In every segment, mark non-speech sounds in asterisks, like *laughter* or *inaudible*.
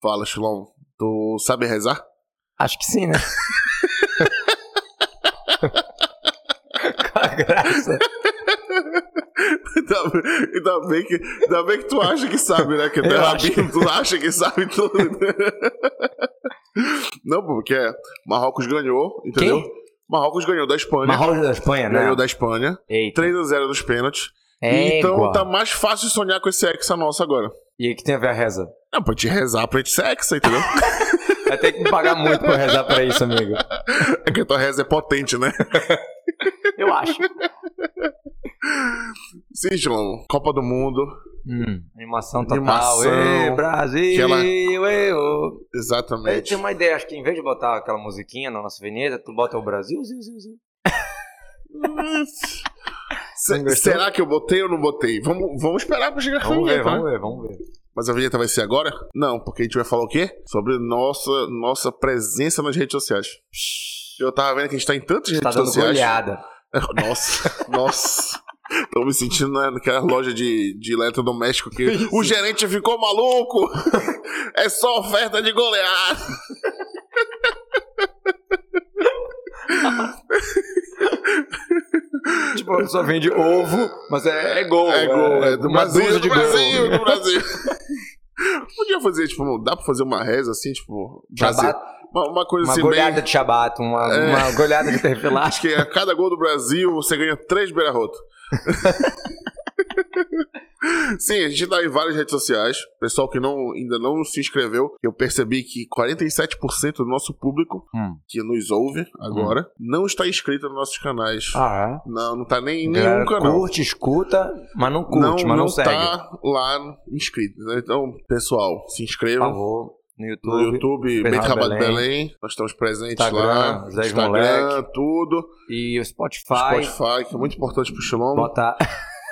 Fala, Shilon. Tu sabe rezar? Acho que sim, né? Qual a graça? Ainda bem- Ainda bem, que, ainda bem que tu acha que sabe, né? Que tu é rabino, tu acha que sabe tudo. Não, porque Marrocos ganhou, entendeu? Quem? Marrocos ganhou da Espanha. Marrocos da Espanha, né? Ganhou da Espanha. Eita. 3x0 nos pênaltis. É então igual. tá mais fácil sonhar com esse hexa nosso agora. E aí que tem a ver a reza? Não, pra te rezar, pra gente ser hexa, entendeu? *laughs* Vai ter que me pagar muito pra rezar pra isso, amigo. é que a tua reza é potente, né? *laughs* Eu acho. Sim, João. Copa do Mundo. Hum, animação total. Animação. Ê, Brasil, ô. Eu Exatamente. tenho uma ideia, acho que em vez de botar aquela musiquinha na nossa vinheta, tu bota o Brasil, ziu, ziu, ziu. *laughs* Se- será que eu botei ou não botei? Vamos, vamos esperar pra chegar a Vamos ver, vinheta, né? vamos ver, vamos ver. Mas a vinheta vai ser agora? Não, porque a gente vai falar o quê? Sobre nossa, nossa presença nas redes sociais. Eu tava vendo que a gente tá em tantas Tá redes dando sociais. goleada. *laughs* Nossa, nossa. Tô me sentindo na- naquela loja de, de eletrodoméstico que Isso. o gerente ficou maluco. É só oferta de goleada. *laughs* Tipo, só vende ovo, mas é, é gol. É gol, é do uma Brasil, dúzia do Brasil, do Brasil. *laughs* Podia fazer, tipo, dá pra fazer uma reza assim, tipo, Brasil. Uma, uma coisa uma assim, goleada meio... de Shabat, uma, É. uma goleada de *laughs* terfilar. Acho que a cada gol do Brasil você ganha três beira-roto. *laughs* Sim, a gente tá em várias redes sociais. Pessoal que não, ainda não se inscreveu, eu percebi que 47% do nosso público Hum. que nos ouve agora não está inscrito nos nossos canais. Ah, Não, não tá nem em é? nenhum canal. curte, escuta, mas não curte, mas não, segue. tá lá inscrito. né? Então, pessoal, se Por inscrevam. favor, no No YouTube. YouTube, Pedro Bem Trabalho Belém. Belém. Nós estamos presentes Instagram, lá. 10 Instagram, tudo. E o Spotify. Spotify, que é muito importante pro Shilom. Bota...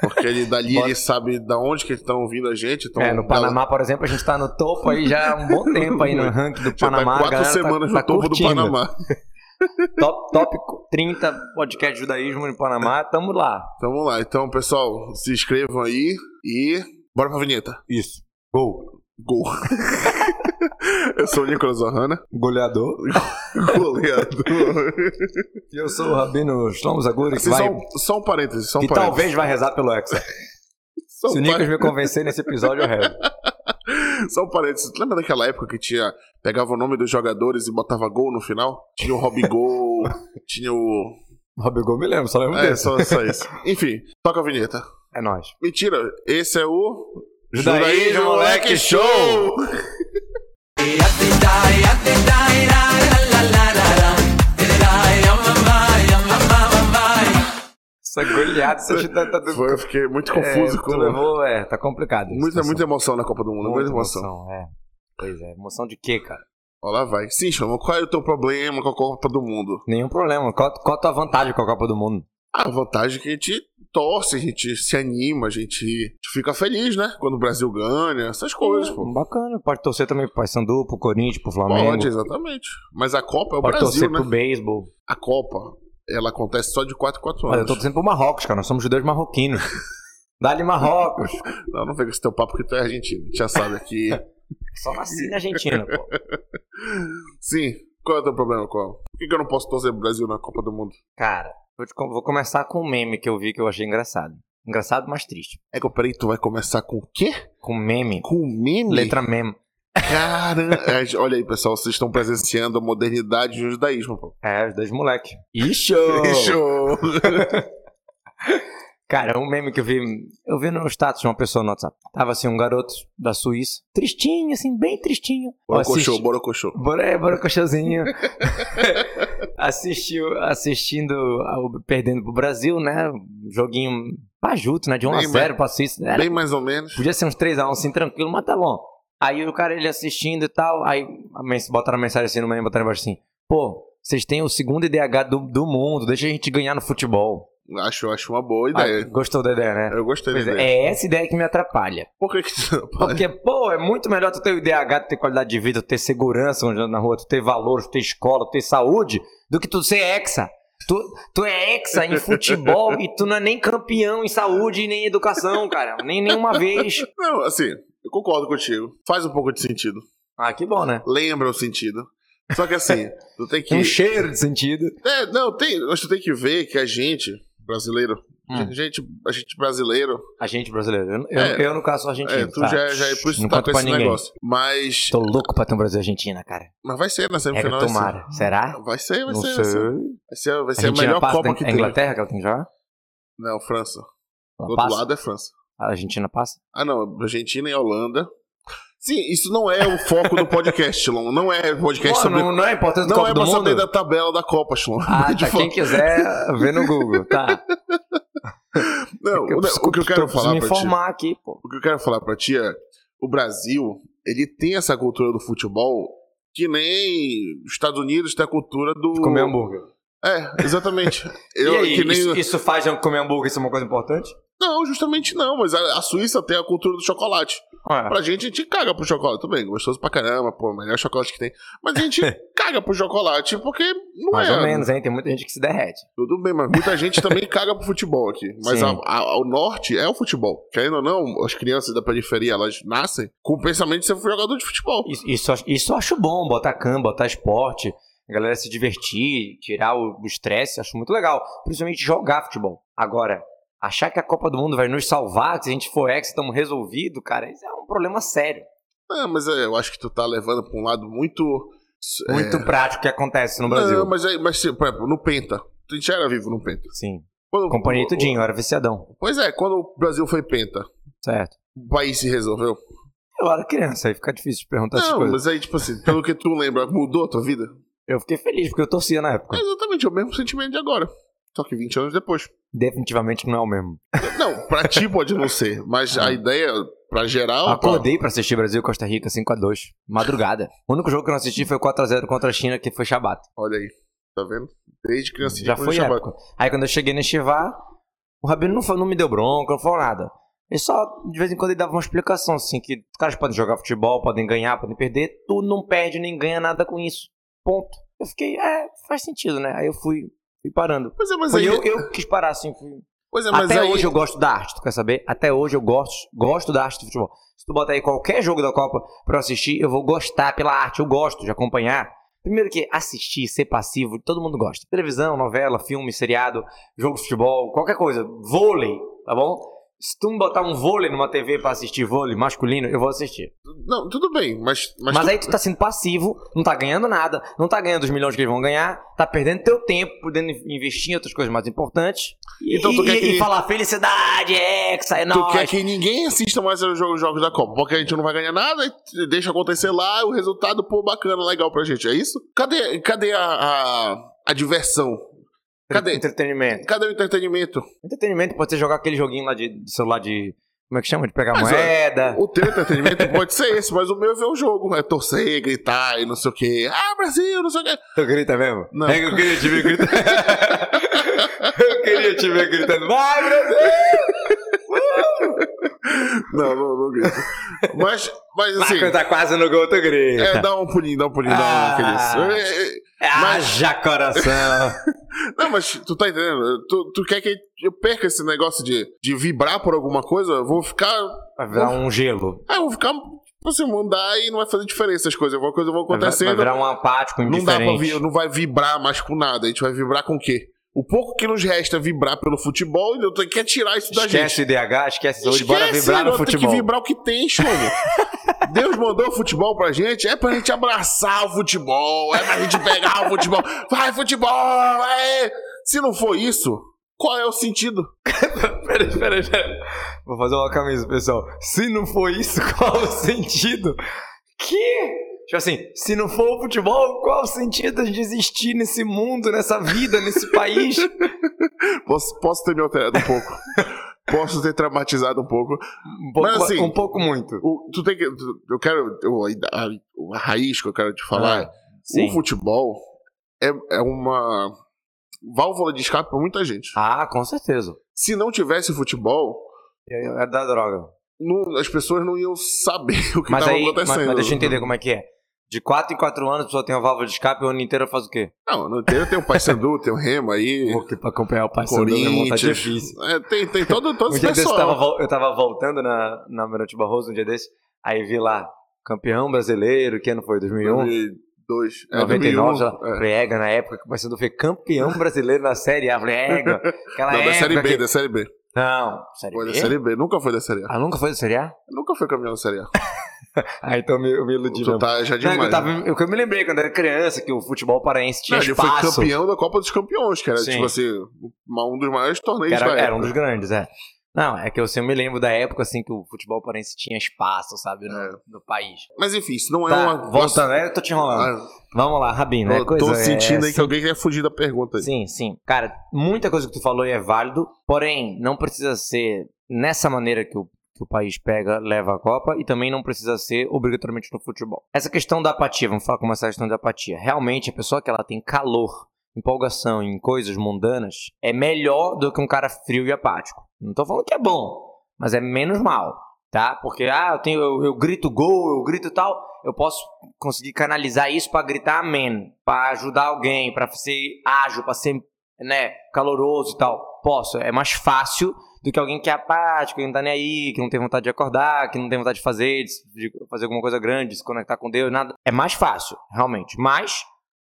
Porque ele, dali Bota- ele sabe da onde que estão ouvindo a gente. Então, É, no Panamá, por exemplo, a gente tá no topo aí já há um bom tempo aí no *laughs* ranking do Já Panamá. tá quatro semanas tá, no topo do curtindo. Panamá. *laughs* Top, top 30 podcast de judaísmo no Panamá, tamo lá. Vamos lá. Então, pessoal, se inscrevam aí e bora pra vinheta. Isso. Gol. Gol. *laughs* *laughs* Eu sou o Nicolas Ohana, Goleador. *laughs* goleador. E eu sou o Rabino Shlomo Zaguri, que, Assim, vai, só, um, só um parênteses, só um que parênteses. talvez vai rezar pelo Hexa. *laughs* Só Se um o Nicolas me convencer nesse episódio, eu rezo. Só um parênteses. Lembra daquela época que tinha. Pegava o nome dos jogadores e botava gol no final? Tinha o Rob Gol, tinha o. Robigol me lembro, só lembro É, desse. só, só isso. Enfim, toca a vinheta. É nóis. Mentira, esse é o. Judaísmo, moleque, show! Essa goleada, você tá, tá Foi, eu fiquei muito confuso é, com. levou, é, tá complicado. Muita, muita emoção na Copa do Mundo, muita, emoção. é. Pois é, emoção de quê, cara? Ó, lá vai. Sim, chama, qual é o teu problema com a Copa do Mundo? Nenhum problema. Qual, qual a tua vantagem com a Copa do Mundo? A vantagem é que a gente torce, a gente se anima, a gente, fica feliz, né? Quando o Brasil ganha, essas coisas, pô. Bacana. Pode torcer também pro Paysandu, pro Corinthians, pro Flamengo. Pode, exatamente. Mas a Copa é o Pode Brasil, torcer né? pro beisebol. A Copa, ela acontece só de 4 em 4 Olha, eu anos. tô torcendo pro Marrocos, cara. Nós somos judeus marroquinos. *laughs* Dá-lhe Marrocos. Não, não vem com esse teu papo que tu é argentino. A gente já sabe aqui. *laughs* Só nasci na Argentina, pô. *laughs* Sim. Qual é o teu problema, qual? Por que, que eu não posso torcer pro Brasil na Copa do Mundo? Cara, vou, vou começar com um meme que eu vi que eu achei engraçado. Engraçado, mas triste. É que, peraí, tu vai começar com o quê? Com meme. Com meme? Letra meme. Caramba. É, *laughs* Olha aí, pessoal, vocês estão presenciando a modernidade do judaísmo, pô. É, os dois moleque. Ixi! Show! *laughs* *laughs* Cara, um meme que eu vi. Eu vi no status de uma pessoa no WhatsApp. Tava assim, um garoto da Suíça. Tristinho, assim, bem tristinho. Borocochô, borocochô. Bora, é, borocochôzinho. *laughs* Assistiu, assistindo, ao- perdendo pro Brasil, né? Joguinho pajuto, né? De 1 a Bem 0 pra Suíça. Era- Bem mais ou menos. Podia ser uns 3x1 assim, tranquilo, mas tá bom. Aí o cara, ele assistindo e tal, aí botaram a mensagem assim no meio, botaram embaixo assim, pô, vocês têm o segundo IDH do, do mundo, deixa a gente ganhar no futebol. Acho, acho uma boa Ah, ideia. gostou da ideia, né? Eu gostei da Pois é, ideia. é essa ideia que me atrapalha. Por que que tu... Porque, pô, é muito melhor tu ter o IDH, tu ter qualidade de vida, tu ter segurança onde anda na rua, tu ter valores, tu ter escola, tu ter saúde, do que tu ser hexa. Tu, tu é hexa em futebol e tu não é nem campeão em saúde e nem em educação, cara. Nem nenhuma vez. *laughs* Não, assim, eu concordo contigo. Faz um pouco de sentido. Ah, que bom, né? Lembra o sentido. Só que assim, *laughs* tu tem que. Um cheiro de sentido. É, não, tem. Mas tu tem que ver que a gente, brasileiro, Hum. gente, a gente brasileiro. A gente brasileiro. Eu, É. eu no caso, sou argentino. É, tu tá? já, já é por isso que tá com esse ninguém. negócio. Mas. Tô louco pra ter um Brasil e Argentina, cara. Mas vai ser na É semifinal. ser. tomara. Será? Vai ser, vai Não ser. sei. Vai ser, vai ser, a Argentina melhor Copa tem- que é tem. Inglaterra que ela tem jogar? Não, França. Ela Do outro passa? lado é França. A Argentina passa? Ah, não. Argentina e Holanda. Sim, isso não é o foco do podcast, Lon. Não é podcast Pô, sobre. não, não é importante Não Copa é pra saber da tabela da Copa, Shlon. Ah, *laughs* De tá. Quem quiser, vê no Google, tá? Não, o, preciso- o que eu quero falar me pra ti. informar aqui, pô. O que eu quero falar pra ti é. O Brasil, ele tem essa cultura do futebol que nem os Estados Unidos tem a cultura do. Comer hambúrguer. É, exatamente. *laughs* e Eu, aí, nem... isso, isso faz comer hambúrguer ser uma coisa importante? Não, justamente não, mas a, a Suíça tem a cultura do chocolate. Pra gente, a gente caga pro chocolate. Tudo bem, gostoso pra caramba, pô, melhor chocolate que tem. Mas a gente *laughs* caga pro chocolate porque não mais é. ou menos, hein? Tem muita gente que se derrete. Tudo bem, mas muita gente também *laughs* caga pro futebol aqui. Mas a, a- ao norte é o futebol. Querendo ou não, as crianças da periferia, elas nascem com o pensamento de ser jogador de futebol. Isso, isso, eu acho- isso eu acho bom, botar cama, botar esporte, a galera se divertir, tirar o o estresse, acho muito legal. Principalmente jogar futebol. Agora, achar que a Copa do Mundo vai nos salvar, que se a gente for ex, estamos resolvidos, cara, isso é um problema sério. Ah, mas é, eu acho que tu tá levando pra um lado muito. é, Muito prático que acontece no Brasil. Não, mas, é, mas por exemplo, no Penta. Tu já era vivo no Penta. Sim. Quando- Companhia o- tudinho, eu era viciadão. Pois é, quando o Brasil foi Penta, Certo. o país se resolveu. Eu era criança, aí fica difícil de perguntar essas Não, coisas. mas aí, tipo assim, pelo que tu lembra, mudou a tua vida? Eu fiquei feliz porque eu torcia na época. É exatamente o mesmo sentimento de agora. Só que 20 anos depois. Definitivamente não é o mesmo. Não, pra ti pode não ser, mas a ideia, pra geral. Acordei pra assistir Brasil e Costa Rica 5x2. Madrugada. O único jogo que eu não assisti foi 4x0 contra a China, que foi Shabat. olha aí, tá vendo? Desde criança Já foi época. Aí quando eu cheguei no Estivar, o Rabino não, falou- não me deu bronca, não falou nada. Ele só, de vez em quando, ele dava uma explicação, assim, que os caras podem jogar futebol, podem ganhar, podem perder, tu não perde nem ganha nada com isso. Ponto. Eu fiquei, é, faz sentido, né? Aí eu fui, fui parando. Pois é, mas Foi aí. eu, eu quis parar, assim, fui... Pois é, mas Até aí. hoje eu gosto da arte, tu quer saber? Até hoje eu gosto, gosto da arte do futebol. Se tu botar aí qualquer jogo da Copa pra eu assistir, eu vou gostar pela arte, eu gosto de acompanhar. Primeiro que assistir, ser passivo, todo mundo gosta. Televisão, novela, filme, seriado, jogo de futebol, qualquer coisa. Vôlei, tá bom? Se tu me botar um vôlei numa TV pra assistir vôlei masculino, eu vou assistir. Não, tudo bem, mas. Mas, Mas, tu- aí tu tá sendo passivo, não tá ganhando nada, não tá ganhando os milhões que eles vão ganhar, tá perdendo teu tempo, podendo investir em outras coisas mais importantes. E, Então tu e- quer e que- falar felicidade, hexa, é Tu nóis. quer que ninguém assista mais os jogos, da Copa, porque a gente não vai ganhar nada, e deixa acontecer lá, o resultado, pô, bacana, legal pra gente, é isso? Cadê, cadê a, a, a diversão? Cadê? Entretenimento. Cadê o entretenimento? Entretenimento pode ser jogar aquele joguinho lá de, de celular de. Como é que chama? De pegar Mas, moeda. O teu entretenimento *laughs* pode ser esse, mas o meu é ver o jogo, é torcer, gritar e não sei o quê. Ah, Brasil, não sei o quê. Tu grita mesmo? Não. É que eu queria te ver gritando. *laughs* eu queria te ver gritando. Vai, Brasil! Não, não, não grito. Mas, mas assim, quando tá quase no gol, tu grita. é, dá um pulinho, dá um pulinho, dá um Ah. aquele. É, é, Haja coração. Não, mas tu tá entendendo? Tu, tu quer que eu perca esse negócio de, de vibrar por alguma coisa? Eu vou ficar. Vai virar um gelo. Ah, eu vou ficar. Você mandar e não vai fazer diferença as coisas. Alguma coisa vão Vai, vai acontecendo. virar um apático, não dá pra indiferente. vi, não vai vibrar mais com nada. A gente vai vibrar com o quê? O pouco que nos resta é vibrar pelo futebol e eu tô- quer tirar isso da Esquece gente. o IDH, esquece saúde, bora vibrar no não, Tem futebol. que vibrar o que tem, Chlomo. *laughs* Deus mandou o futebol pra gente, é pra gente abraçar o futebol, é pra gente pegar o futebol. Vai, futebol! É. Se não for isso, qual é o sentido? *laughs* Peraí, peraí, peraí. Vou fazer uma camisa, pessoal. Se não for isso, *laughs* qual o sentido? Que? Tipo assim, se não for o futebol, qual o sentido de existir nesse mundo, nessa vida, nesse país? *laughs* Posso, posso ter me alterado um pouco. *laughs* posso ter traumatizado um pouco. Um pouco, Mas assim- um pouco muito. O- tu tem que. tu- eu quero. eu- a, a raiz que eu quero te falar. Ah, sim. o futebol é, é uma válvula de escape pra muita gente. Ah, com certeza. Se não tivesse futebol, É, é da droga. não- as pessoas não iam saber *laughs* o que estava aí, mas, acontecendo. mas deixa eu entender como é que é. De 4 em 4 anos a pessoa tem uma válvula de escape e o ano inteiro faz o quê? Não, no inteiro tem o Paysandu, tem o Remo aí. Aqui pra acompanhar o meu irmão, tá difícil. É, tem, tem todo, todo Um dia desse eu tava, eu tava voltando na, na Mirante Barroso um dia desse, aí vi lá Campeão brasileiro, que ano foi? 2001? 2002. É, 99, 2001, já, é. falei, ega, na época que o Paysandu foi campeão brasileiro na Série A. Falei, ega, *laughs* aquela Não, da época Série B, que- da Série B. Não, Série Foi B? da Série B, nunca foi da Série A. Ah, nunca foi da Série A? Nunca foi campeão da Série A. *laughs* Ah, então eu me, eu me iludi Tu mesmo. tá já Não, que demais. eu, tava, eu, que eu me lembrei quando era criança que o futebol paraense tinha Não, ele foi espaço. campeão da Copa dos Campeões, que era, Sim. tipo assim, um dos maiores torneios Que da era, época. era um dos grandes, é. Não, é que eu, eu me lembro da época assim que o futebol paraense tinha espaço, sabe, no, É. no país. Mas enfim, isso não é Tá, uma... voltando, é, eu tô te enrolando. Ah, Vamos lá, Rabino, é eu coisa... tô é, sentindo aí que alguém quer fugir da pergunta aí. Sim, sim. Cara, muita coisa que tu falou aí é válido, porém, não precisa ser nessa maneira que o, que o país pega, leva a Copa, e também não precisa ser obrigatoriamente no futebol. Essa questão da apatia, vamos falar como essa questão da apatia. Realmente, a pessoa que ela tem calor, empolgação em coisas mundanas, é melhor do que um cara frio e apático. Não tô falando que é bom, mas é menos mal, tá? Porque, ah, eu, tenho, eu, eu grito gol, eu grito tal, eu posso conseguir canalizar isso pra gritar amém, pra ajudar alguém, pra ser ágil, pra ser né, caloroso e tal. Posso, é mais fácil do que alguém que é apático, que não tá nem aí, que não tem vontade de acordar, que não tem vontade de fazer, de fazer alguma coisa grande, de se conectar com Deus, nada. É mais fácil, realmente. Mas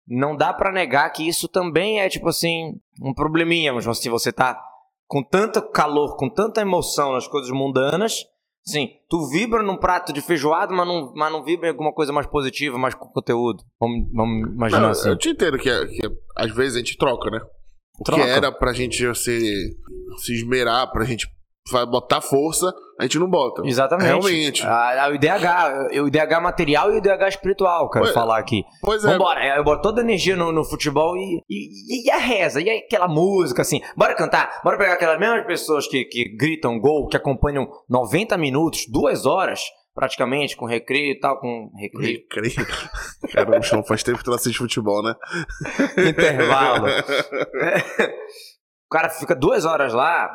não dá pra negar que isso também é, tipo assim, um probleminha. Mas se você tá com tanto calor, com tanta emoção nas coisas mundanas, sim, tu vibra num prato de feijoada, mas não, mas não vibra em alguma coisa mais positiva, mais com conteúdo. Vamos, vamos imaginar Não, assim. Eu te entendo que, é- que é- às vezes a gente troca, né? O Troca. que era pra gente se, se esmerar, pra gente vai botar força, a gente não bota. Exatamente. Realmente. Ah, ah, o IDH, o IDH material e o IDH espiritual, quero Ué, falar aqui. Pois é. Vambora, eu boto toda a energia no, no futebol e, e, e a reza, e aquela música assim. Bora cantar, bora pegar aquelas mesmas pessoas que, que gritam gol, que acompanham 90 minutos, duas horas, praticamente, com recreio e tal, com recreio, Recreio. Caramba, não faz tempo que tu não assiste futebol, né? *laughs* intervalo. *laughs* o cara fica duas horas lá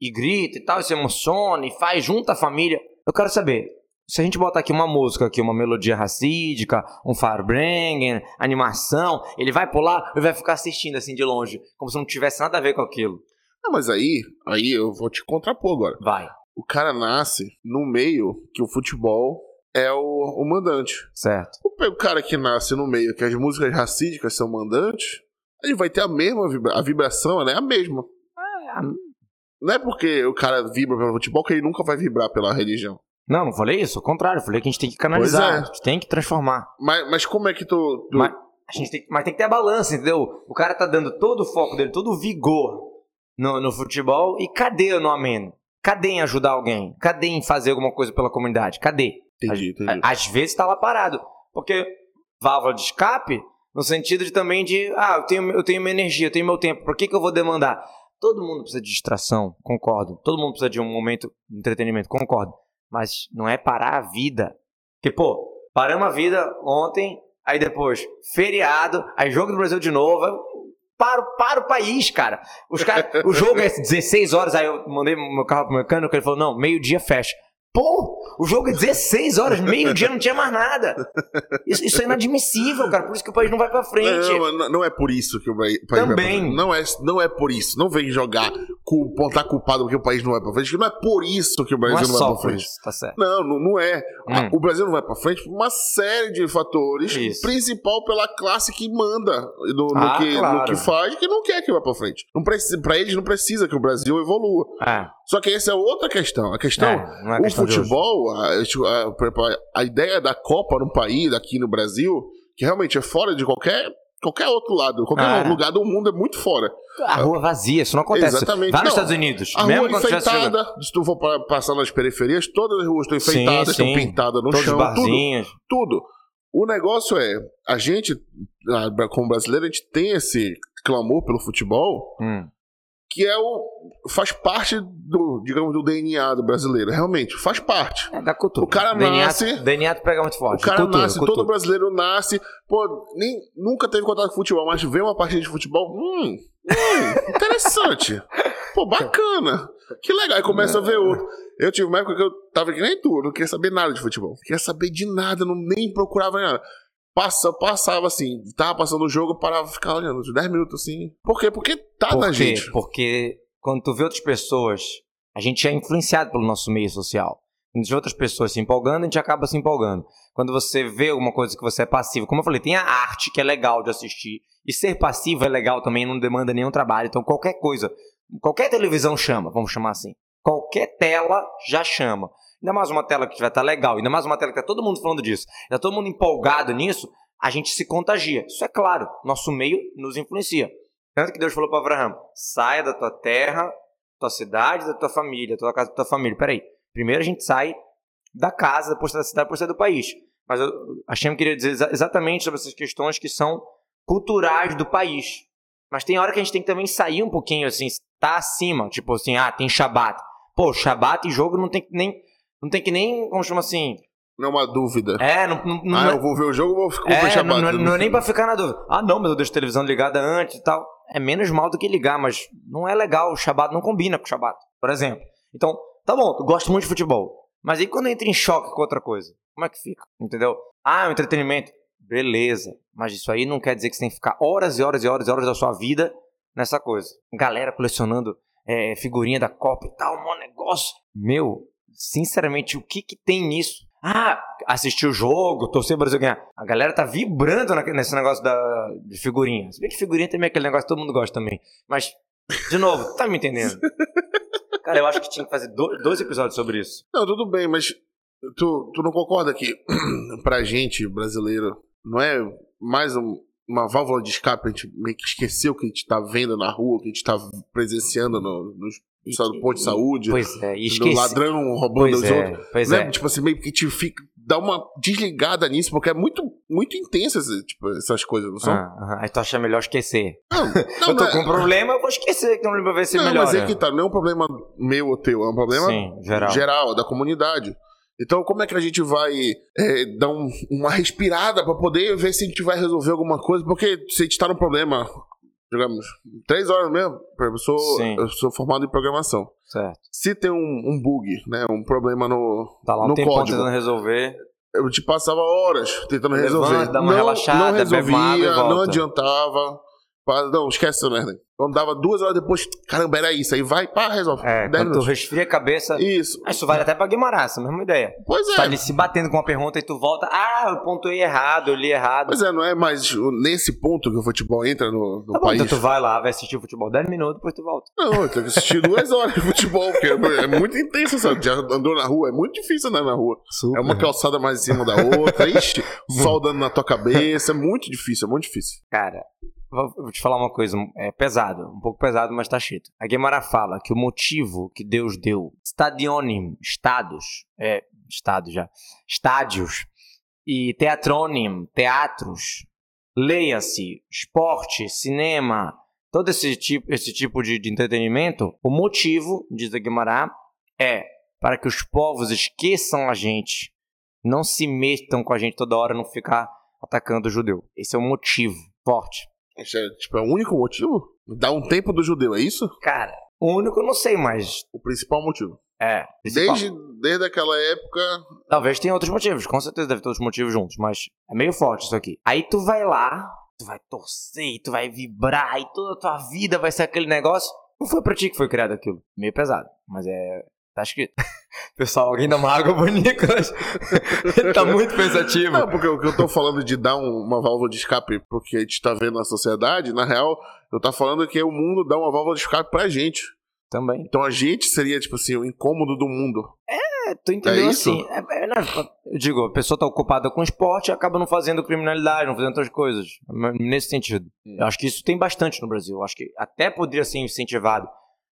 e grita e tal, e se emociona e faz, junta a família. Eu quero saber, se a gente botar aqui uma música aqui, uma melodia racídica, um Farbrengen, animação, ele vai pular e vai ficar assistindo assim de longe, como se não tivesse nada a ver com aquilo. Não, mas aí, aí eu vou te contrapor agora. Vai, O cara nasce no meio que o futebol é o, o mandante. certo. O O cara que nasce no meio que as músicas racídicas são mandantes, ele vai ter a mesma vibra a vibração, né? A mesma. Não é porque o cara vibra pelo futebol que ele nunca vai vibrar pela religião. Não, não falei isso, ao contrário, falei que a gente tem que canalizar, é. a gente tem que transformar. Mas, mas como é que tu. tu- Mas, a gente tem, mas tem que ter a balança, entendeu? O cara tá dando todo o foco dele, todo o vigor no, no futebol. E cadê no ameno? Cadê em ajudar alguém? Cadê em fazer alguma coisa pela comunidade? Cadê? Entendi, entendi. Às vezes tá lá parado. Porque válvula de escape, no sentido de também de, ah, eu tenho, eu tenho minha energia, eu tenho meu tempo, por que, que eu vou demandar? Todo mundo precisa de distração, concordo. Todo mundo precisa de um momento de entretenimento, concordo. Mas não é parar a vida. Porque, pô, paramos a vida ontem, aí depois, feriado, aí jogo do Brasil de novo. Para, para o país, cara. Os cara o jogo é *laughs* 16 horas, aí eu mandei meu carro pro mecânico, ele falou: não, meio-dia fecha. Pô, o jogo é 16 horas, meio-dia não tinha mais nada. Isso, isso é inadmissível, cara. Por isso que o país não vai pra frente. Não, não, não é por isso que o país vai pra Também. Não é, não é por isso. Não vem jogar, pontar culpado porque o país não vai pra frente. Não é por isso que o não Brasil é não, vai pra frente. isso, tá certo. Não, não, não é. Hum. O Brasil não vai pra frente por uma série de fatores, Isso. principal pela classe que manda no, no Ah, que, no claro. que faz, que não quer que vá pra frente. Não precisa, pra eles não precisa que o Brasil evolua. É, Só que essa é outra questão. A questão, é, é o questão futebol, a, a- por exemplo, a ideia da Copa no país, aqui no Brasil, que realmente é fora de qualquer, qualquer outro lado, qualquer Ah. lugar do mundo é muito fora. A rua vazia, isso não acontece. Exatamente. Vai nos Estados Unidos. A mesmo rua jogando. enfeitada, se tu for pa- passar nas periferias, todas as ruas estão Sim, enfeitadas, estão sim. pintadas no Todos os chão, tudo, barzinhos. tudo. O negócio é, a gente, ah, como brasileiro, a gente tem esse clamor pelo futebol, Hum. Que é o faz parte do, digamos, do DNA do brasileiro, realmente, faz parte. É da cultura. O cara DNA, nasce- DNA tu pega muito O forte. cara cultura, nasce, cultura. todo brasileiro nasce, pô, nem, nunca teve contato com futebol, mas vê uma partida de futebol, hum, hum, interessante. *laughs* Pô, bacana. Que legal. Aí começa a ver outro. Eu tive uma época que eu tava que nem tu, não queria saber nada de futebol. Não queria saber de nada, não, nem procurava nada. Passa, passava assim, tava passando o jogo, parava ficava olhando, uns 10 minutos assim. Por quê? Porque tá Por na quê? gente. Porque quando tu vê outras pessoas, a gente é influenciado pelo nosso meio social. de outras pessoas se empolgando, a gente acaba se empolgando. Quando você vê alguma coisa que você é passivo, como eu falei, tem a arte que é legal de assistir, e ser passivo é legal também, não demanda nenhum trabalho. Então, qualquer coisa, qualquer televisão chama, vamos chamar assim. Qualquer tela já chama. Ainda mais uma tela que vai estar legal, ainda mais uma tela que está todo mundo falando disso, está todo mundo empolgado nisso, a gente se contagia. Isso é claro, nosso meio nos influencia. Tanto que Deus falou para Abraão: saia da tua terra, tua cidade, da tua família, tua casa, da tua família. Peraí, primeiro a gente sai da casa, depois da cidade, depois sai do país. Mas eu, a Shem queria dizer exatamente sobre essas questões que são culturais do país. Mas tem hora que a gente tem que também sair um pouquinho, assim, tá acima. Tipo assim, ah, tem Shabat. Pô, Shabat e jogo não tem que nem. Não tem que nem, como chama assim, não é uma dúvida. É, não. não ah, é- eu vou ver o jogo ou vou ficar é, não, não, não é nem pra ficar na dúvida. Ah, não, mas eu deixo a televisão ligada antes e tal. É menos mal do que ligar, mas não é legal. O Shabat não combina com o Shabat, por exemplo. Então, tá bom, tu gosta muito de futebol. Mas aí quando entra em choque com outra coisa, como é que fica? Entendeu? Ah, é um entretenimento. Beleza. Mas isso aí não quer dizer que você tem que ficar horas e horas e horas e horas da sua vida nessa coisa. Galera colecionando é, figurinha da Copa e tal, um maior negócio. Meu, sinceramente, o que que tem nisso? Ah, assistir o jogo, torcer o Brasil ganhar. A galera tá vibrando nesse negócio da, de figurinha. Se bem que figurinha também é aquele negócio que todo mundo gosta também. Mas, de novo, tá me entendendo? *laughs* Cara, eu acho que tinha que fazer dois episódios sobre isso. Não, tudo bem, mas tu, tu não concorda que *clears throat* pra gente, brasileiro, não é mais um, uma válvula de escape? A gente meio que esqueceu o que a gente tá vendo na rua, o que a gente tá presenciando no, nos do posto de saúde. Pois é, e esqueci. Do ladrão roubando pois os é, outros. Pois né? é. Tipo assim, meio que te fica. Dá uma desligada nisso, porque é muito, muito intensa tipo, essas coisas, não são? Ah, aí tu acha melhor esquecer. Não, *laughs* não, eu tô não é- com um problema, eu vou esquecer que não vai ver se Não, melhora. mas é que tá, não é um problema meu ou teu, é um problema Sim, geral. geral, da comunidade. Então, como é que a gente vai é, dar um- uma respirada pra poder ver se a gente vai resolver alguma coisa? Porque se a gente tá num problema, digamos, três horas mesmo, eu sou, Sim. eu sou formado em programação. Certo. Se tem um, um bug, né, um problema no, Tá lá um no tempão código, tentando resolver. eu te passava horas tentando Levanta, resolver. dá uma não, relaxada, não resolvia, não adiantava. Pá, Não, esquece essa merda. Quando dava duas horas depois, caramba, era isso. Aí vai, pá, resolve. É, Dez tu resfria a cabeça. Isso. Isso vale até pra Guimarães, essa mesma ideia. Pois Tu é. tá ali se batendo com uma pergunta e tu volta. Ah, eu pontuei errado, eu li errado. Pois é, não é mais nesse ponto que o futebol entra no, no Tá bom, país. então tu vai lá, vai assistir o futebol 10 minutos, depois tu volta. Não, eu tenho que assistir duas horas de futebol, porque é muito intenso, sabe? Já andou na rua, é muito difícil andar na rua. É uma calçada mais em cima da outra, ixi, *laughs* sol dando na tua cabeça, é muito difícil, é muito difícil. Cara, vou, te falar uma coisa, é pesado, um pouco pesado, mas tá cheio. A Guimara fala que o motivo que Deus deu, stadionim, estados, é, estado já, estádios, e teatronim, teatros, leia-se, esporte, cinema, todo esse tipo, esse tipo de, de entretenimento, o motivo, diz a Guimarães, é para que os povos esqueçam a gente, não se metam com a gente toda hora, não ficar atacando o judeu. Esse é o motivo forte. Esse é, tipo, é o único motivo? Dá um tempo do judeu, é isso? Cara, o único eu não sei, mas O principal motivo. é. principal. Desde, desde aquela época. Talvez tenha outros motivos, com certeza deve ter outros motivos juntos, mas é meio forte isso aqui. Aí tu vai lá, tu vai torcer, tu vai vibrar, e toda a tua vida vai ser aquele negócio. Não foi pra ti que foi criado aquilo. Meio pesado, mas é. Tá escrito. *laughs* Pessoal, alguém dá uma água pro Nicolas. Ele *laughs* tá muito pensativo. Não, porque o que eu tô falando de dar um- uma válvula de escape pro que a gente tá vendo na sociedade, na real, eu tô falando que o mundo dá uma válvula de escape pra gente. Também. Então a gente seria, tipo assim, o incômodo do mundo. É, tu entendeu É isso? assim. É, é, não, eu digo, a pessoa tá ocupada com esporte e acaba não fazendo criminalidade, não fazendo outras coisas. Nesse sentido. Hum. Eu acho que isso tem bastante no Brasil. Eu acho que até poderia ser incentivado.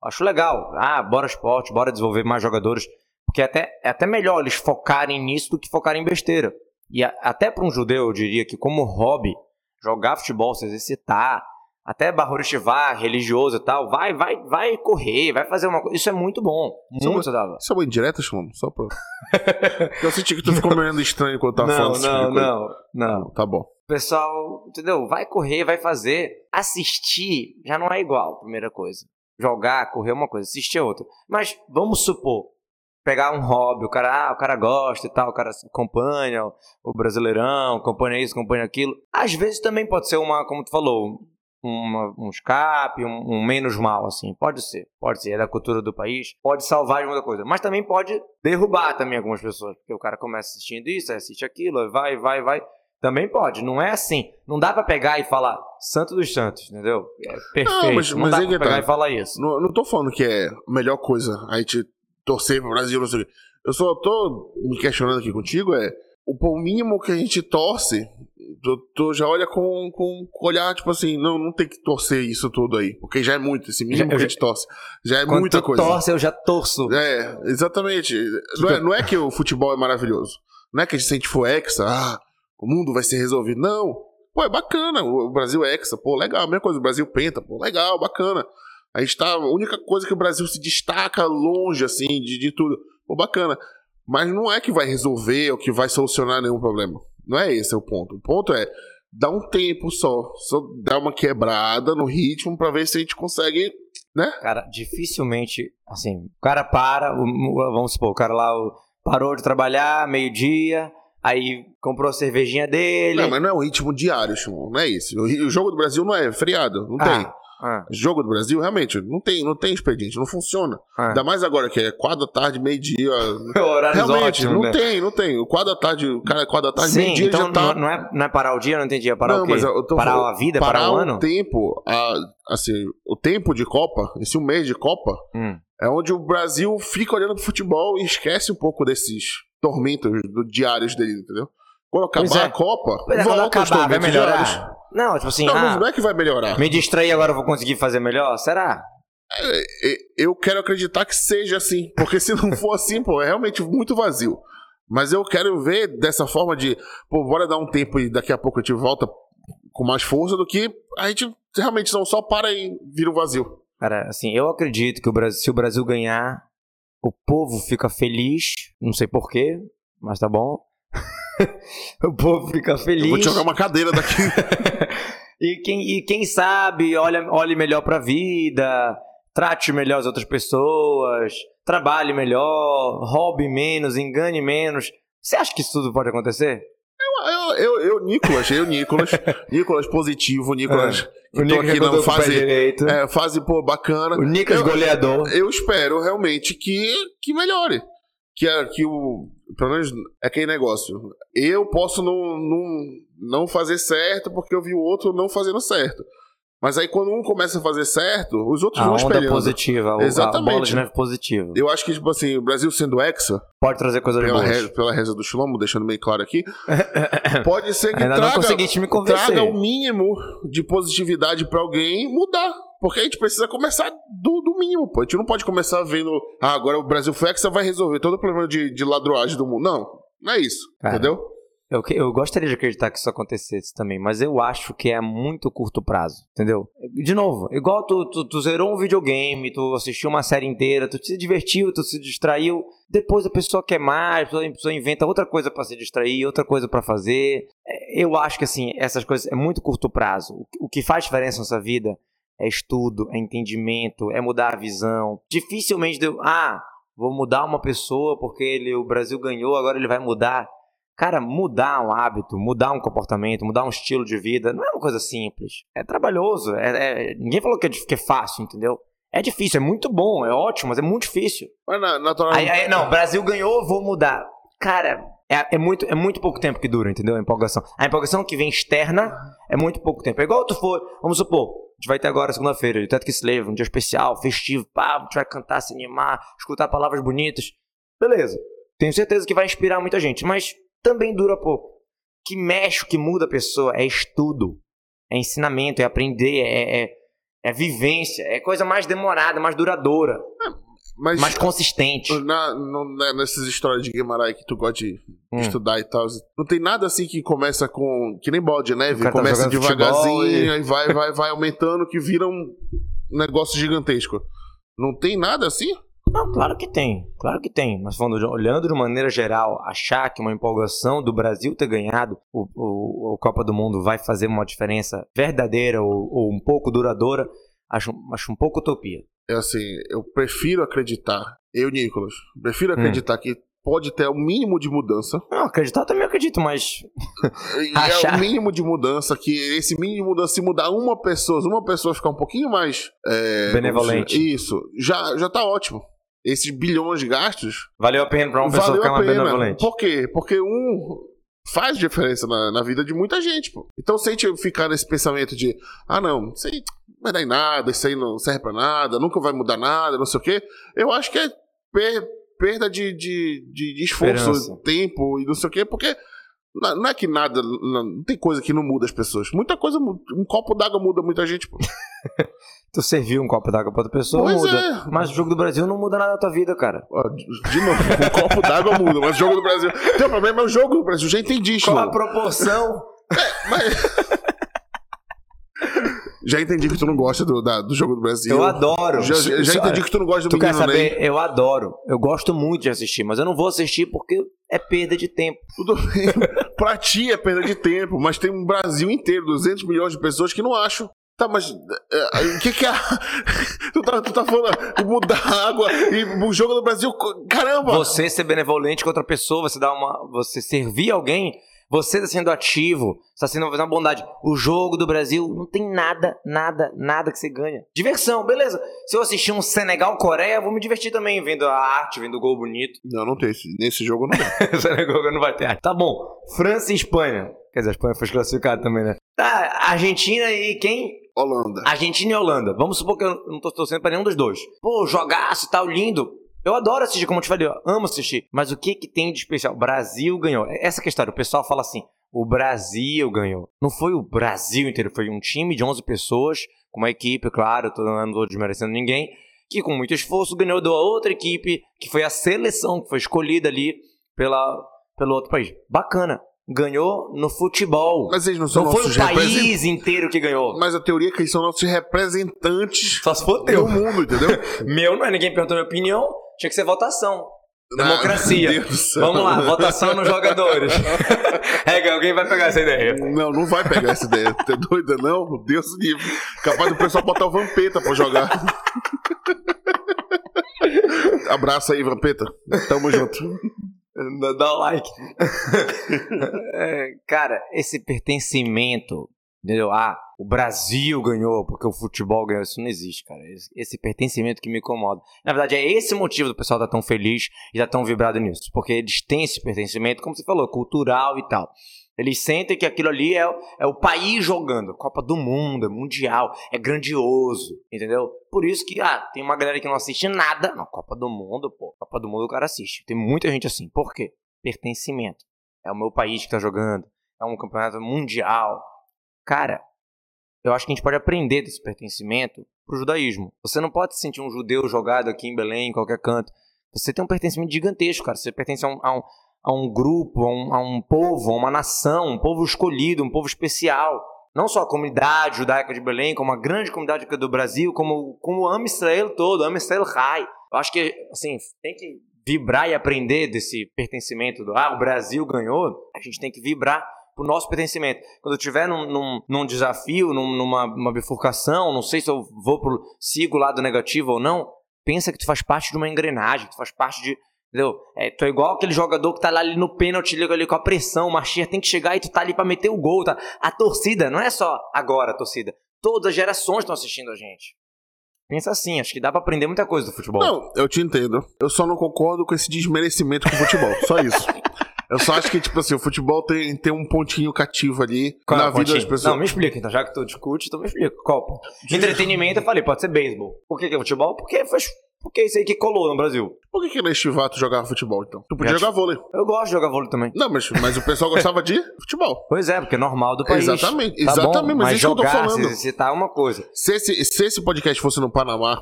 Acho legal. Ah, bora esporte, bora desenvolver mais jogadores. Porque até, é até melhor eles focarem nisso do que focarem em besteira. E a- até para um judeu, eu diria que como hobby, jogar futebol, se exercitar, até barruristivar, religioso e tal, vai, vai, vai correr, vai fazer uma coisa. Isso é muito bom. Isso é Muito saudável. Isso é uma indireta, Shlomo? Só pra. *laughs* eu senti que tu ficou me olhando estranho quando tava não, falando esse tipo não, não, não. Tá bom. Pessoal, entendeu? Vai correr, vai fazer. Assistir já não é igual, primeira coisa. Jogar, correr uma coisa, assistir outra. Mas vamos supor, pegar um hobby, o cara, ah, o cara gosta e tal, o cara acompanha o Brasileirão, acompanha isso, acompanha aquilo. Às vezes também pode ser uma, como tu falou, uma, um escape, um, um, menos mal, assim. Pode ser, pode ser. É da cultura do país, pode salvar de muita coisa. Mas também pode derrubar também algumas pessoas. Porque o cara começa assistindo isso, assiste aquilo, vai, vai, vai. Também pode, não é assim. Não dá para pegar e falar santo dos santos, entendeu? É perfeito. Não, mas, não mas dá pra pegar tá. e falar isso. Não, não tô falando que é a melhor coisa a gente torcer pro Brasil, não sei o quê. Eu só tô me questionando aqui contigo, é o mínimo que a gente torce, tu, tu, já olha com, com olhar, tipo assim, não, não tem que torcer isso tudo aí, porque já é muito, esse mínimo já, que a gente torce. Já é muita coisa. torce, eu já torço. É, exatamente. Não é, não é que o futebol é maravilhoso. Não é que a gente, se a gente for hexa, ah, o mundo vai ser resolvido. Não. Pô, é bacana. O Brasil é hexa, pô, legal. A mesma coisa, o Brasil penta, pô, legal, bacana. A gente tá. A única coisa que o Brasil se destaca longe, assim, de, de tudo. Pô, bacana. Mas não é que vai resolver ou que vai solucionar nenhum problema. Não é esse o ponto. O ponto é dar um tempo só, só dar uma quebrada no ritmo para ver se a gente consegue, né? Cara, dificilmente, assim, o cara para, vamos supor, o cara lá parou de trabalhar meio-dia, aí comprou a cervejinha dele. Não, mas não é um ritmo diário, Chumon, não é isso. O jogo do Brasil não é feriado, não ah. tem. Ah. Jogo do Brasil, realmente, não tem, não tem expediente, não funciona. Ah. Ainda mais agora que é quatro da tarde, meio-dia. *laughs* realmente, ótimo, não né? tem, não tem. O quatro da tarde, o cara é quatro da tarde, meio-dia então já tá. Não é, não é parar o dia, não entendi. É parar não, o quê? Mas eu tô parar falando, a vida, parar, parar o ano? o tempo, a, assim, o tempo de Copa, esse um mês de Copa, hum. é onde o Brasil fica olhando pro futebol e esquece um pouco desses tormentos do, diários dele, entendeu? Quando acabar é. a Copa, pois é, volta acabar, vai melhorar. Diários. Não, tipo assim. Não, ah, não é que vai melhorar. Me distrair agora eu vou conseguir fazer melhor? Será? É, é, eu quero acreditar que seja assim. Porque se não for assim, pô, é realmente muito vazio. Mas eu quero ver dessa forma de, pô, bora dar um tempo e daqui a pouco a gente volta com mais força do que a gente realmente não só para e vira o vazio. Cara, assim, eu acredito que o Brasil, se o Brasil ganhar, o povo fica feliz, não sei porquê, mas tá bom. *laughs* o povo fica feliz. Eu vou te jogar uma cadeira daqui. *laughs* e, quem, e quem sabe, olha, olhe melhor pra vida, trate melhor as outras pessoas, trabalhe melhor, roube menos, engane menos. Você acha que isso tudo pode acontecer? Eu, eu, eu, Nicolas, eu, Nicolas, *laughs* Nicolas positivo, Nicolas, é. que tô aqui na fase, é, fase, pô, bacana. O Nicolas eu, goleador. Eu espero realmente que, que melhore. Que, que o, pelo menos é aquele negócio. Eu posso não, não, não fazer certo porque eu vi o outro não fazendo certo. Mas aí quando um começa a fazer certo, os outros a vão espelhando. Onda positiva, Exatamente. a bola de neve positiva. Eu acho que, tipo assim, o Brasil sendo hexa... Pode trazer coisas pela boas. Reza, pela reza do Shlomo, deixando meio claro aqui. *laughs* pode ser que Ainda traga, me traga o mínimo de positividade para alguém mudar. Porque a gente precisa começar do, do, mínimo, pô. A gente não pode começar vendo, ah, agora o Brasil Flexa vai resolver todo o problema de, de ladroagem do mundo. Não, não é isso, Cara, entendeu? Eu, eu gostaria de acreditar que isso acontecesse também, mas eu acho que é muito curto prazo, entendeu? De novo, igual tu, tu, tu zerou um videogame, tu assistiu uma série inteira, tu se divertiu, tu se distraiu, depois a pessoa quer mais, a pessoa inventa outra coisa para se distrair, outra coisa para fazer. É, eu acho que assim, essas coisas é muito curto prazo. O que faz diferença nessa vida é estudo, é entendimento, é mudar a visão. Dificilmente deu, ah, vou mudar uma pessoa porque ele, o Brasil ganhou, agora ele vai mudar. Cara, mudar um hábito, mudar um comportamento, mudar um estilo de vida, não é uma coisa simples. É trabalhoso. É, é, ninguém falou que é, que é fácil, entendeu? É difícil, é muito bom, é ótimo, mas é muito difícil. Mas na, naturalmente. Aí, aí, não, Brasil ganhou, vou mudar. Cara, é, é, muito, é muito pouco tempo que dura, entendeu? A empolgação. A empolgação que vem externa é muito pouco tempo. É igual tu for, vamos supor, a gente vai ter agora segunda-feira, de Teto Slave, um dia especial, festivo, pá, a gente vai cantar, se animar, escutar palavras bonitas. Beleza. Tenho certeza que vai inspirar muita gente, mas também dura pouco. Que mexe, o que muda a pessoa é estudo, é ensinamento, é aprender, é, é, é vivência, é coisa mais demorada, mais duradoura. É mas, mais consistente. Na, na, nessas histórias de Guimarães que tu gosta de hum. estudar e tal, não tem nada assim que começa com. Que nem bola de neve, tá começa tá devagarzinho e... e vai, vai, vai aumentando, que vira um negócio gigantesco. Não tem nada assim? Não, claro que tem, claro que tem. Mas falando, olhando de maneira geral, achar que uma empolgação do Brasil ter ganhado o, o, o Copa do Mundo vai fazer uma diferença verdadeira ou, ou um pouco duradoura, acho, acho um pouco utopia é assim, eu prefiro acreditar, eu, Nicolas, prefiro hum. acreditar hum. que pode ter o mínimo de mudança. Não, acreditar eu também acredito, mas. *laughs* É Achar. o mínimo de mudança, que esse mínimo de mudança, se mudar uma pessoa, se uma pessoa ficar um pouquinho mais. é, Benevolente. Isso, já, já tá ótimo. Esses bilhões de gastos. Valeu a pena pra uma pessoa ficar a mais pena. benevolente. Por quê? Porque um faz diferença na, na vida de muita gente, pô. Então, se a gente ficar nesse pensamento de, ah, não, isso aí não vai dar em nada, isso aí não serve pra nada, nunca vai mudar nada, não sei o quê, eu acho que é per- perda de, de, de, de esforço, Esperança. tempo e não sei o quê, porque não não é que nada, não, não tem coisa que não muda as pessoas. Muita coisa, mu- um copo d'água muda muita gente, pô. *laughs* Tu serviu um copo d'água pra outra pessoa, Pois muda. é. Mas o jogo do Brasil não muda nada na tua vida, cara. De novo, *laughs* um copo d'água muda, mas o jogo do Brasil. Tem um problema, é o jogo do Brasil, já entendi, Qual a proporção? Mas... Já entendi que tu não gosta do, da- do jogo do Brasil. Eu adoro. Já, já- entendi que tu não gosta do Tu quer menino saber? Ney. Eu adoro. Eu gosto muito de assistir, mas eu não vou assistir porque é perda de tempo. Tudo bem. pra ti é perda de tempo, mas tem um Brasil inteiro, 200 milhões de pessoas que não acham. Tá, mas é, é, o que que é... *laughs* tu, tá, tu tá falando mudar a água e o jogo do Brasil... Caramba! Você ser benevolente com outra pessoa, você dar uma. Você servir alguém, você está sendo ativo, está sendo fazendo uma bondade. O jogo do Brasil não tem nada, nada, nada que você ganha. Diversão, beleza. Se eu assistir um Senegal-Coreia, vou me divertir também, vendo a arte, vendo o gol bonito. Não, não tem. esse- Nesse jogo não *laughs* tem. Senegal não vai ter arte. Tá bom. França e Espanha. Quer dizer, a Espanha foi classificada também, né? Tá, Argentina e quem? Holanda. Argentina e Holanda. Vamos supor que eu não tô torcendo pra nenhum dos dois. Pô, jogaço e tal, lindo. Eu adoro assistir, como eu te falei, eu amo assistir. Mas o que que tem de especial? Brasil ganhou. Essa que é a história. O pessoal fala assim, o Brasil ganhou. Não foi o Brasil inteiro, foi um time de 11 pessoas, com uma equipe, claro, tô não tô desmerecendo ninguém, que com muito esforço ganhou da outra equipe, que foi a seleção que foi escolhida ali pela, pelo outro país. Bacana. Ganhou no futebol. Mas eles não são Não foi o nossos país inteiro que ganhou. Mas a teoria é que eles são nossos representantes Só se for do mundo, entendeu? *laughs* Meu, não é ninguém perguntou minha opinião. Tinha que ser votação. Democracia. Ah, meu Deus do céu. Vamos lá, votação nos jogadores. *laughs* É, alguém vai pegar essa ideia. Não, não vai pegar essa ideia. É doida, não? Deus livre. Capaz do pessoal botar o Vampeta pra jogar. *laughs* Abraço aí, Vampeta. Tamo junto. Dá, o like. *laughs* É, cara, esse pertencimento, entendeu? Ah, o Brasil ganhou porque o futebol ganhou. Isso não existe, cara. Esse, esse pertencimento que me incomoda. Na verdade, é esse motivo do pessoal estar tão feliz e estar tão vibrado nisso. Porque eles têm esse pertencimento, como você falou, cultural e tal. Eles sentem que aquilo ali é, o- é o país jogando. Copa do Mundo, é mundial, é grandioso, entendeu? Por isso que, ah, tem uma galera que não assiste nada. Não, Copa do Mundo, pô. Copa do Mundo o cara assiste. Tem muita gente assim. Por quê? Pertencimento. É o meu país que tá jogando. É um campeonato mundial. Cara, eu acho que a gente pode aprender desse pertencimento pro judaísmo. Você não pode se sentir um judeu jogado aqui em Belém, em qualquer canto. Você tem um pertencimento gigantesco, cara. Você pertence a um, a um, a um grupo, a um, a um povo, a uma nação, um povo escolhido, um povo especial. Não só a comunidade judaica de Belém, como a grande comunidade judaica do Brasil, como, como o Am Israel todo, Am Israel Rai. Eu acho que, assim, tem que vibrar e aprender desse pertencimento do, ah, o Brasil ganhou, a gente tem que vibrar pro nosso pertencimento. Quando eu estiver num, num, num desafio, num- numa uma bifurcação, não sei se eu vou pro, sigo o lado negativo ou não, pensa que tu faz parte de uma engrenagem, que tu faz parte de. Entendeu? É, tu é igual aquele jogador que tá lá ali no pênalti, liga ali com a pressão, o Machia tem que chegar e tu tá ali pra meter o gol. Tá? A torcida, não é só agora a torcida. Todas as gerações estão assistindo a gente. Pensa assim, acho que dá pra aprender muita coisa do futebol. Não, eu te entendo. Eu só não concordo com esse desmerecimento com o futebol. Só isso. *laughs* Eu só acho que, tipo assim, o futebol tem, tem um pontinho cativo ali Qual é na o vida pontinho? das pessoas. Não, me explica, então, já que tu discute, tu me explica. Qual? ponto? Entretenimento, eu falei, pode ser beisebol. Por que, que é futebol? Porque foi. Porque é isso aí que colou no Brasil. Por que, que na Estivato jogava futebol, então? Tu podia jogar vôlei. Eu gosto de jogar vôlei também. Não, mas, mas o pessoal gostava de futebol. *laughs* Pois é, porque é normal do país. Exatamente, Tá exatamente, bom, mas mas isso que eu tô jogar, falando. se exercitar é uma coisa. Se esse, se esse podcast fosse no Panamá,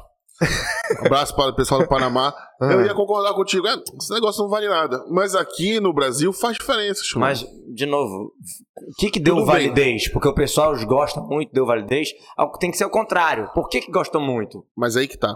abraço para o pessoal do Panamá, eu ia concordar contigo. É, esse negócio não vale nada. Mas aqui no Brasil faz diferença, Chum. Mas, de novo, o que que deu Tudo bem. validez? Porque o pessoal gosta muito, deu validez. Algo tem que ser o contrário. Por que que gostam muito? Mas aí que tá.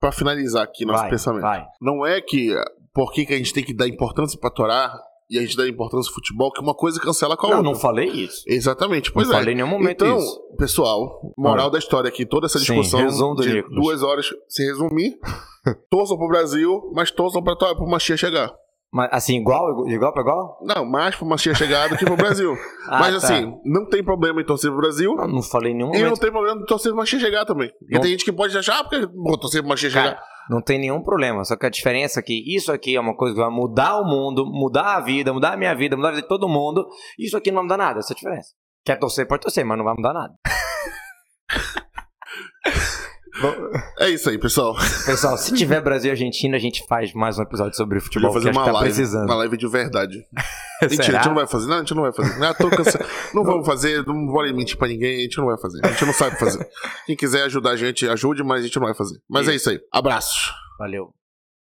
Pra finalizar aqui nosso vai, pensamento. vai. Não é que por que, que a gente tem que dar importância pra Torá e a gente dá importância ao futebol, que uma coisa cancela com a Não, outra. não falei isso. Exatamente, pois não é. falei em nenhum momento então, isso. pessoal, moral da história aqui, toda essa Sim, discussão resumo do de Nicolas. duas horas se resumir, *laughs* torçam pro Brasil, mas torçam pra, pro Machia chegar. Mas, assim, igual, igual pra igual? Não, mais pra Machia chegar do que pro Brasil. *laughs* Ah, Mas tá. assim, não tem problema em torcer pro Brasil. Não, não falei em nenhum E não tem problema em torcer pro Machia chegar também. Porque Não. tem gente que pode achar, ah, porque vou torcer pro Machia chegar. Não tem nenhum problema. Só que a diferença é que isso aqui é uma coisa que vai mudar o mundo, mudar a vida, mudar a minha vida, mudar a vida de todo mundo. Isso aqui não vai mudar nada, essa é a diferença. Quer torcer, pode torcer, mas não vai mudar nada. *laughs* É isso aí, pessoal. Pessoal, se tiver Brasil e Argentina, a gente faz mais um episódio sobre Podia futebol, fazer que uma que tá live, precisando. uma live de verdade. *laughs* Mentira, a Será? gente não vai fazer. Não, a gente não vai fazer. Não, tô cansado. não vamos fazer, não vou mentir pra ninguém, a gente não vai fazer. A gente não sabe fazer. *laughs* Quem quiser ajudar a gente, ajude, mas a gente não vai fazer. Mas é isso aí. Abraço. Valeu.